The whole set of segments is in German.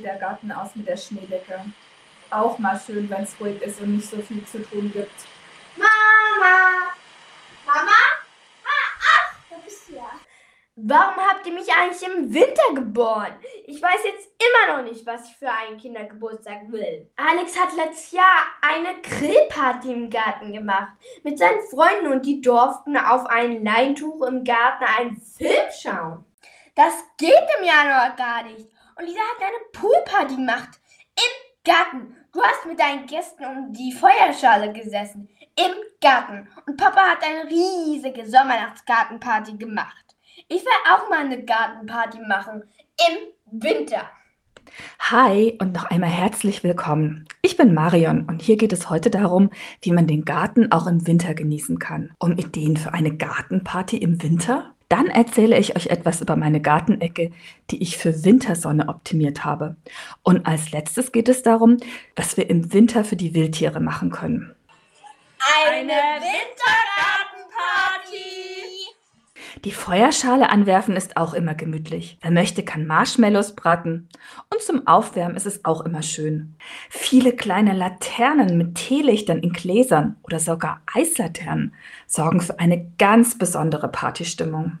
sieht der Garten aus mit der Schneedecke. Auch mal schön, wenn es ruhig ist und nicht so viel zu tun gibt. Mama! Mama? Ah, ach, da bist du ja. Warum habt ihr mich eigentlich im Winter geboren? Ich weiß jetzt immer noch nicht, was ich für einen Kindergeburtstag will. Alex hat letztes Jahr eine Grillparty im Garten gemacht mit seinen Freunden und die durften auf ein Leintuch im Garten einen Film schauen. Das geht im Januar gar nicht. Und Lisa hat eine Poolparty gemacht im Garten. Du hast mit deinen Gästen um die Feuerschale gesessen im Garten und Papa hat eine riesige Sommernachtsgartenparty gemacht. Ich will auch mal eine Gartenparty machen. Im Winter. Hi und noch einmal herzlich willkommen. Ich bin Marion und hier geht es heute darum, wie man den Garten auch im Winter genießen kann. Um Ideen für eine Gartenparty im Winter? Dann erzähle ich euch etwas über meine Gartenecke, die ich für Wintersonne optimiert habe. Und als letztes geht es darum, was wir im Winter für die Wildtiere machen können. Eine Wintergartenparty! Die Feuerschale anwerfen ist auch immer gemütlich. Wer möchte, kann Marshmallows braten. Und zum Aufwärmen ist es auch immer schön. Viele kleine Laternen mit Teelichtern in Gläsern oder sogar Eislaternen sorgen für eine ganz besondere Partystimmung.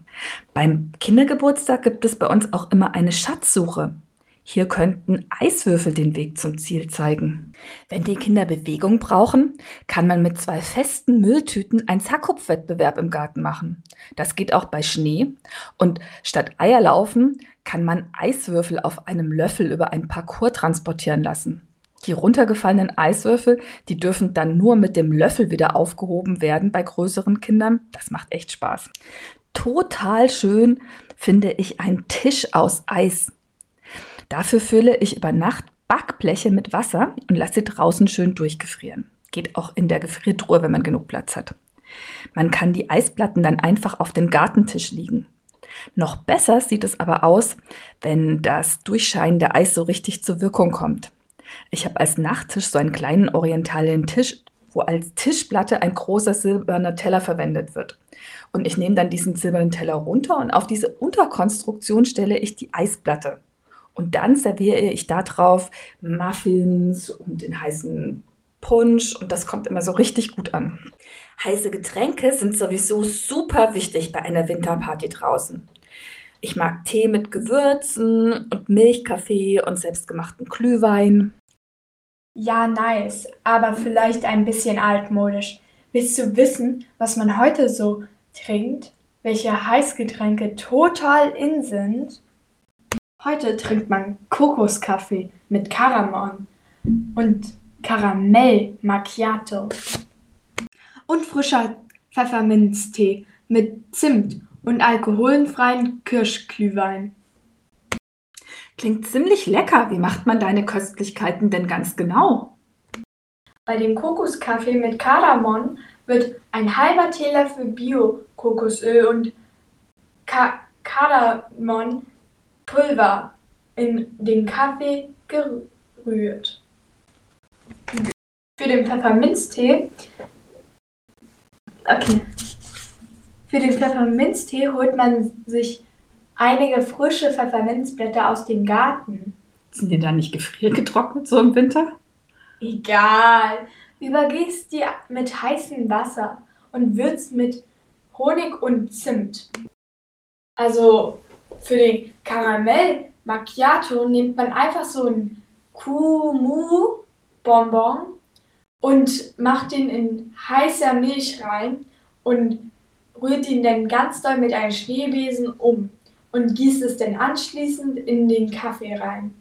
Beim Kindergeburtstag gibt es bei uns auch immer eine Schatzsuche. Hier könnten Eiswürfel den Weg zum Ziel zeigen. Wenn die Kinder Bewegung brauchen, kann man mit zwei festen Mülltüten einen Zackhupfwettbewerb im Garten machen. Das geht auch bei Schnee. Und statt Eierlaufen kann man Eiswürfel auf einem Löffel über ein Parcours transportieren lassen. Die runtergefallenen Eiswürfel, die dürfen dann nur mit dem Löffel wieder aufgehoben werden bei größeren Kindern. Das macht echt Spaß. Total schön finde ich einen Tisch aus Eis. Dafür fülle ich über Nacht Backbleche mit Wasser und lasse sie draußen schön durchgefrieren. Geht auch in der Gefriertruhe, wenn man genug Platz hat. Man kann die Eisplatten dann einfach auf den Gartentisch liegen. Noch besser sieht es aber aus, wenn das durchscheinende Eis so richtig zur Wirkung kommt. Ich habe als Nachttisch so einen kleinen orientalen Tisch, wo als Tischplatte ein großer silberner Teller verwendet wird. Und ich nehme dann diesen silbernen Teller runter und auf diese Unterkonstruktion stelle ich die Eisplatte. Und dann serviere ich da drauf Muffins und den heißen Punsch und das kommt immer so richtig gut an. Heiße Getränke sind sowieso super wichtig bei einer Winterparty draußen. Ich mag Tee mit Gewürzen und Milchkaffee und selbstgemachten Glühwein. Ja, nice, aber vielleicht ein bisschen altmodisch. Willst du wissen, was man heute so trinkt? Welche Heißgetränke total in sind? Heute trinkt man Kokoskaffee mit Karamon und Karamell Macchiato und frischer Pfefferminztee mit Zimt und alkoholfreien Kirschglühwein. Klingt ziemlich lecker. Wie macht man deine Köstlichkeiten denn ganz genau? Bei dem Kokoskaffee mit Kardamom wird ein halber Teelöffel Bio-Kokosöl und Ka Kardamom Pulver in den Kaffee gerührt. Für den Pfefferminztee okay. Für den Pfefferminztee holt man sich einige frische Pfefferminzblätter aus dem Garten. Sind die dann nicht gefriergetrocknet so im Winter? Egal. Übergießt die mit heißem Wasser und würzt mit Honig und Zimt. Also für den Karamell Macchiato nimmt man einfach so ein Kumu-Bonbon und macht den in heißer Milch rein und rührt ihn dann ganz doll mit einem Schneebesen um und gießt es dann anschließend in den Kaffee rein.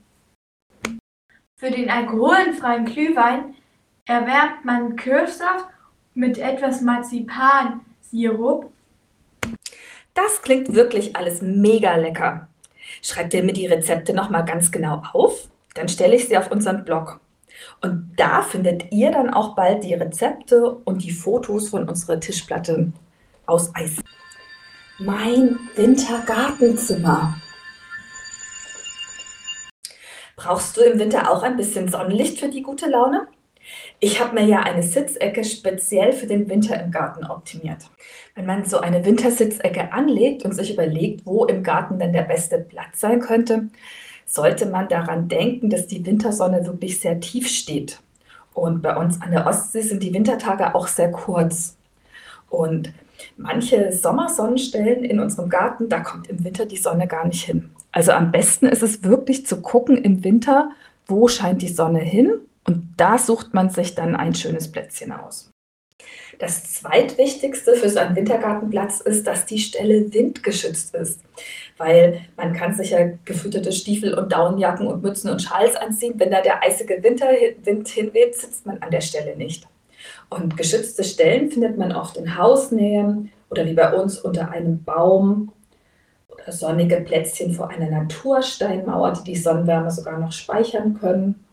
Für den alkoholfreien Glühwein erwärmt man Kirschsaft mit etwas Marzipansirup Das klingt wirklich alles mega lecker. Schreibt ihr mir die Rezepte nochmal ganz genau auf? Dann stelle ich sie auf unseren Blog. Und da findet ihr dann auch bald die Rezepte und die Fotos von unserer Tischplatte aus Eis. Mein Wintergartenzimmer. Brauchst du im Winter auch ein bisschen Sonnenlicht für die gute Laune? Ich habe mir ja eine Sitzecke speziell für den Winter im Garten optimiert. Wenn man so eine Wintersitzecke anlegt und sich überlegt, wo im Garten denn der beste Platz sein könnte, sollte man daran denken, dass die Wintersonne wirklich sehr tief steht. Und bei uns an der Ostsee sind die Wintertage auch sehr kurz. Und manche Sommersonnenstellen in unserem Garten, da kommt im Winter die Sonne gar nicht hin. Also am besten ist es wirklich zu gucken im Winter, wo scheint die Sonne hin und da sucht man sich dann ein schönes Plätzchen aus. Das zweitwichtigste für so einen Wintergartenplatz ist, dass die Stelle windgeschützt ist, weil man kann sich ja gefütterte Stiefel und Daunenjacken und Mützen und Schals anziehen. Wenn da der eisige Winterwind hinweht, sitzt man an der Stelle nicht. Und geschützte Stellen findet man oft in Hausnähe oder wie bei uns unter einem Baum oder sonnige Plätzchen vor einer Natursteinmauer, die die Sonnenwärme sogar noch speichern können.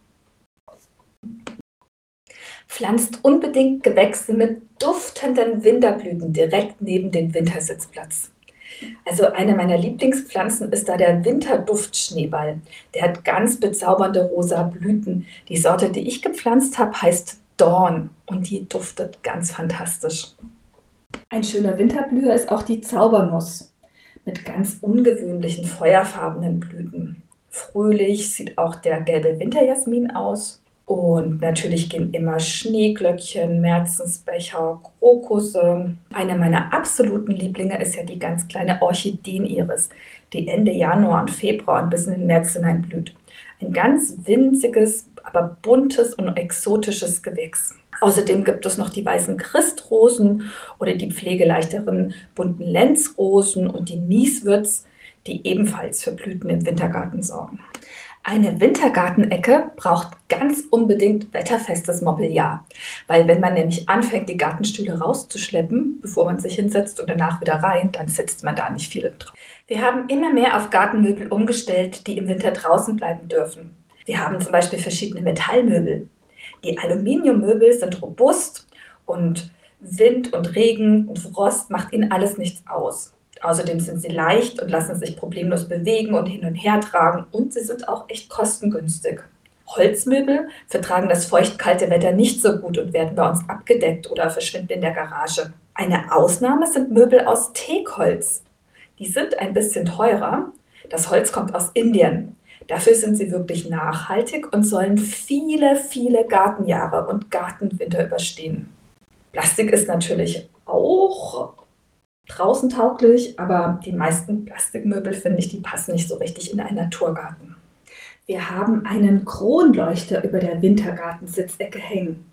Pflanzt unbedingt Gewächse mit duftenden Winterblüten direkt neben den Wintersitzplatz. Also eine meiner Lieblingspflanzen ist da der Winterduftschneeball. Der hat ganz bezaubernde rosa Blüten. Die Sorte, die ich gepflanzt habe, heißt Dawn und die duftet ganz fantastisch. Ein schöner Winterblüher ist auch die Zaubernuss mit ganz ungewöhnlichen feuerfarbenen Blüten. Fröhlich sieht auch der gelbe Winterjasmin aus. Und natürlich gehen immer Schneeglöckchen, Märzensbecher, Krokusse. Eine meiner absoluten Lieblinge ist ja die ganz kleine Orchideeniris, die Ende Januar und Februar und bis in den März hinein blüht. Ein ganz winziges, aber buntes und exotisches Gewächs. Außerdem gibt es noch die weißen Christrosen oder die pflegeleichteren bunten Lenzrosen und die Mieswürz, die ebenfalls für Blüten im Wintergarten sorgen. Eine Wintergartenecke braucht ganz unbedingt wetterfestes Mobiliar, weil wenn man nämlich anfängt, die Gartenstühle rauszuschleppen, bevor man sich hinsetzt und danach wieder rein, dann sitzt man da nicht viel drauf. Wir haben immer mehr auf Gartenmöbel umgestellt, die im Winter draußen bleiben dürfen. Wir haben zum Beispiel verschiedene Metallmöbel. Die Aluminiummöbel sind robust und Wind und Regen und Frost macht ihnen alles nichts aus. Außerdem sind sie leicht und lassen sich problemlos bewegen und hin und her tragen und sie sind auch echt kostengünstig. Holzmöbel vertragen das feuchtkalte Wetter nicht so gut und werden bei uns abgedeckt oder verschwinden in der Garage. Eine Ausnahme sind Möbel aus Teakholz. Die sind ein bisschen teurer. Das Holz kommt aus Indien. Dafür sind sie wirklich nachhaltig und sollen viele, viele Gartenjahre und Gartenwinter überstehen. Plastik ist natürlich auch draußen tauglich, aber die meisten Plastikmöbel, finde ich, die passen nicht so richtig in einen Naturgarten. Wir haben einen Kronleuchter über der Wintergartensitzecke hängen.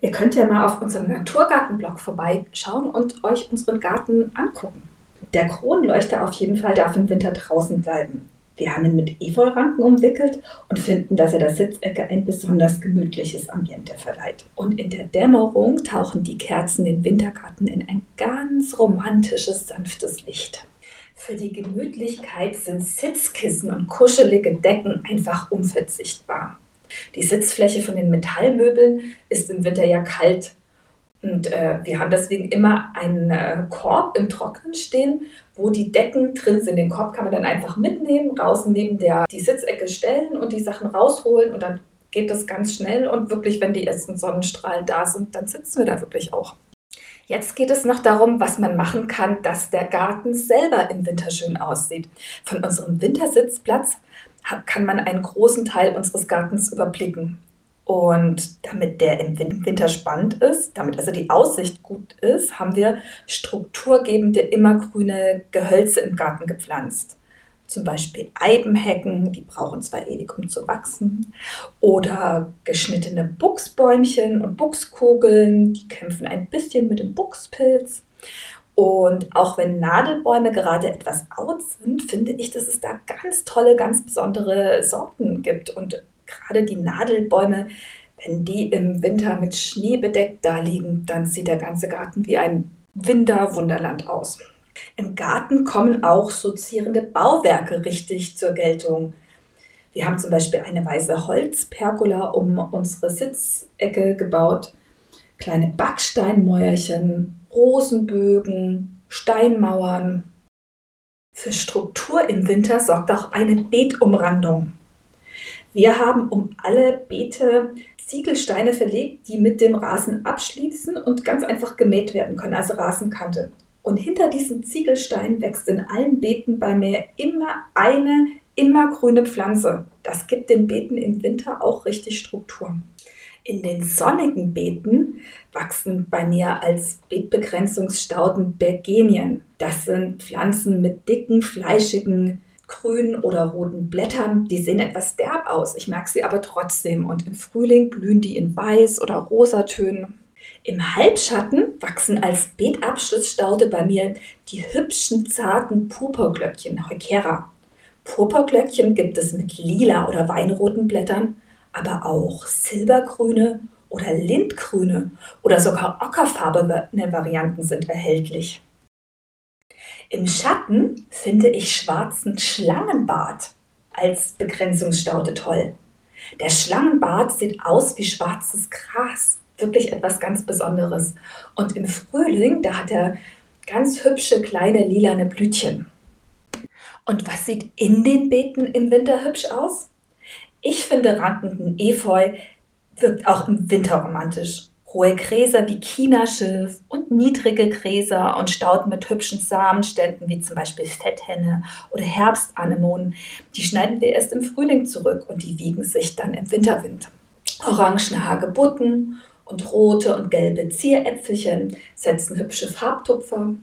Ihr könnt ja mal auf unserem Naturgartenblog vorbeischauen und euch unseren Garten angucken. Der Kronleuchter auf jeden Fall darf im Winter draußen bleiben. Wir haben ihn mit Efeuranken umwickelt und finden, dass er der Sitzecke ein besonders gemütliches Ambiente verleiht. Und in der Dämmerung tauchen die Kerzen den Wintergarten in ein ganz romantisches, sanftes Licht. Für die Gemütlichkeit sind Sitzkissen und kuschelige Decken einfach unverzichtbar. Die Sitzfläche von den Metallmöbeln ist im Winter ja kalt und äh, wir haben deswegen immer einen äh, Korb im Trocknen stehen, wo die Decken drin sind. Den Korb kann man dann einfach mitnehmen, draußen neben der die Sitzecke stellen und die Sachen rausholen und dann geht das ganz schnell und wirklich, wenn die ersten Sonnenstrahlen da sind, dann sitzen wir da wirklich auch. Jetzt geht es noch darum, was man machen kann, dass der Garten selber im Winter schön aussieht. Von unserem Wintersitzplatz kann man einen großen Teil unseres Gartens überblicken. Und damit der im Winter spannend ist, damit also die Aussicht gut ist, haben wir strukturgebende, immergrüne Gehölze im Garten gepflanzt. Zum Beispiel Eibenhecken, die brauchen zwar ewig, um zu wachsen. Oder geschnittene Buchsbäumchen und Buchskugeln, die kämpfen ein bisschen mit dem Buchspilz. Und auch wenn Nadelbäume gerade etwas out sind, finde ich, dass es da ganz tolle, ganz besondere Sorten gibt. Und gerade die Nadelbäume, wenn die im Winter mit Schnee bedeckt da liegen, dann sieht der ganze Garten wie ein Winterwunderland aus. Im Garten kommen auch sozierende Bauwerke richtig zur Geltung. Wir haben zum Beispiel eine weiße Holzpergola um unsere Sitzecke gebaut, kleine Backsteinmäuerchen, Rosenbögen, Steinmauern. Für Struktur im Winter sorgt auch eine Beetumrandung. Wir haben um alle Beete Ziegelsteine verlegt, die mit dem Rasen abschließen und ganz einfach gemäht werden können, also Rasenkante. Und hinter diesen Ziegelsteinen wächst in allen Beeten bei mir immer eine immergrüne Pflanze. Das gibt den Beeten im Winter auch richtig Struktur. In den sonnigen Beeten wachsen bei mir als Beetbegrenzungsstauden Bergenien. Das sind Pflanzen mit dicken, fleischigen, grünen oder roten Blättern. Die sehen etwas derb aus. Ich merke sie aber trotzdem. Und im Frühling blühen die in weiß oder rosatönen. Im Halbschatten wachsen als Beetabschlussstaude bei mir die hübschen, zarten Purpurglöckchen, Heukera. Purpurglöckchen gibt es mit lila oder weinroten Blättern, aber auch silbergrüne oder lindgrüne oder sogar ockerfarbene Varianten sind erhältlich. Im Schatten finde ich schwarzen Schlangenbart als Begrenzungsstaude toll. Der Schlangenbart sieht aus wie schwarzes Gras wirklich etwas ganz Besonderes. Und im Frühling, da hat er ganz hübsche kleine lilane Blütchen. Und was sieht in den Beeten im Winter hübsch aus? Ich finde rankenden Efeu wirkt auch im Winter romantisch. Hohe Gräser wie Chinaschilf und niedrige Gräser und Stauden mit hübschen Samenständen wie zum Beispiel Fetthenne oder Herbstanemonen, die schneiden wir erst im Frühling zurück und die wiegen sich dann im Winterwind. Orangene Hagebutten und rote und gelbe Zieräpfelchen setzen hübsche Farbtupfer.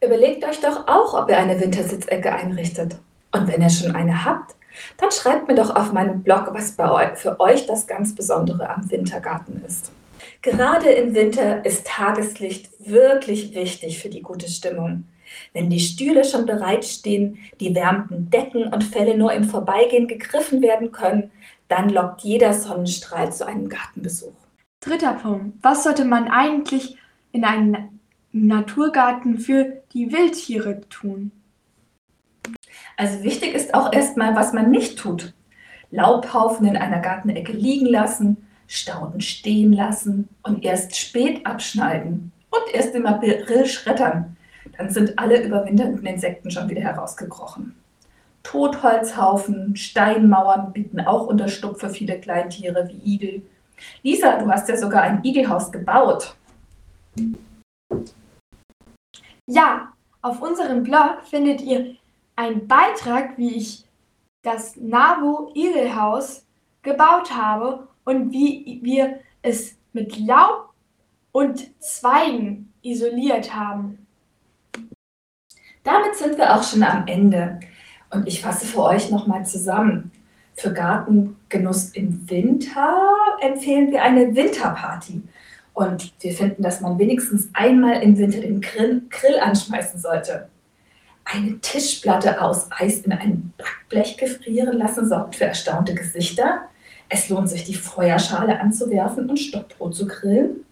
Überlegt euch doch auch, ob ihr eine Wintersitzecke einrichtet. Und wenn ihr schon eine habt, dann schreibt mir doch auf meinem Blog, was bei für euch das ganz Besondere am Wintergarten ist. Gerade im Winter ist Tageslicht wirklich wichtig für die gute Stimmung. Wenn die Stühle schon bereitstehen, die wärmten Decken und Felle nur im Vorbeigehen gegriffen werden können, dann lockt jeder Sonnenstrahl zu einem Gartenbesuch. Dritter Punkt. Was sollte man eigentlich in einem Naturgarten für die Wildtiere tun? Also wichtig ist auch erstmal, was man nicht tut. Laubhaufen in einer Gartenecke liegen lassen, Stauden stehen lassen und erst spät abschneiden und erst im April schreddern. Dann sind alle überwinternden Insekten schon wieder herausgekrochen. Totholzhaufen, Steinmauern bieten auch Unterschlupf für viele Kleintiere wie Igel Lisa, du hast ja sogar ein Igelhaus gebaut. Ja, auf unserem Blog findet ihr einen Beitrag, wie ich das Nabo Igelhaus gebaut habe und wie wir es mit Laub und Zweigen isoliert haben. Damit sind wir auch schon am Ende und ich fasse für euch nochmal zusammen. Für Gartengenuss im Winter empfehlen wir eine Winterparty. Und wir finden, dass man wenigstens einmal im Winter den Grill, Grill anschmeißen sollte. Eine Tischplatte aus Eis in ein Backblech gefrieren lassen sorgt für erstaunte Gesichter. Es lohnt sich, die Feuerschale anzuwerfen und Stockbrot zu grillen.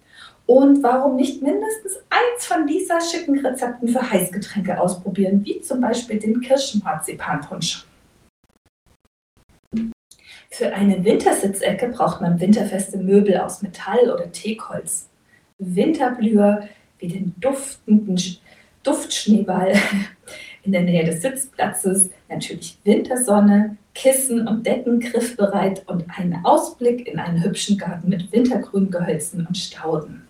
Und warum nicht mindestens eins von dieser schicken Rezepten für Heißgetränke ausprobieren, wie zum Beispiel den Kirschenmarzipanpunsch? Für eine Wintersitzecke braucht man winterfeste Möbel aus Metall oder Teakholz. Winterblüher wie den duftenden Duftschneeball in der Nähe des Sitzplatzes, natürlich Wintersonne, Kissen und Decken griffbereit und einen Ausblick in einen hübschen Garten mit wintergrünen Gehölzen und Stauden.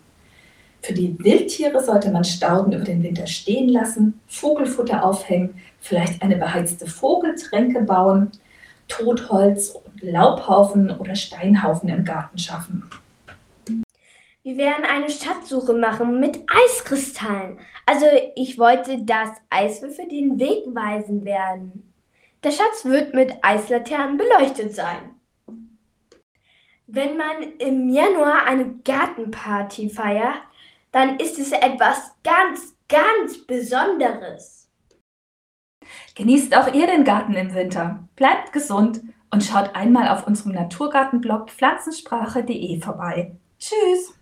Für die Wildtiere sollte man Stauden über den Winter stehen lassen, Vogelfutter aufhängen, vielleicht eine beheizte Vogeltränke bauen Totholz und Laubhaufen oder Steinhaufen im Garten schaffen. Wir werden eine Schatzsuche machen mit Eiskristallen. Also ich wollte, dass Eiswürfel den Weg weisen werden. Der Schatz wird mit Eislaternen beleuchtet sein. Wenn man im Januar eine Gartenparty feiert, dann ist es etwas ganz, ganz Besonderes. Genießt auch ihr den Garten im Winter. Bleibt gesund und schaut einmal auf unserem Naturgartenblog pflanzensprache.de vorbei. Tschüss!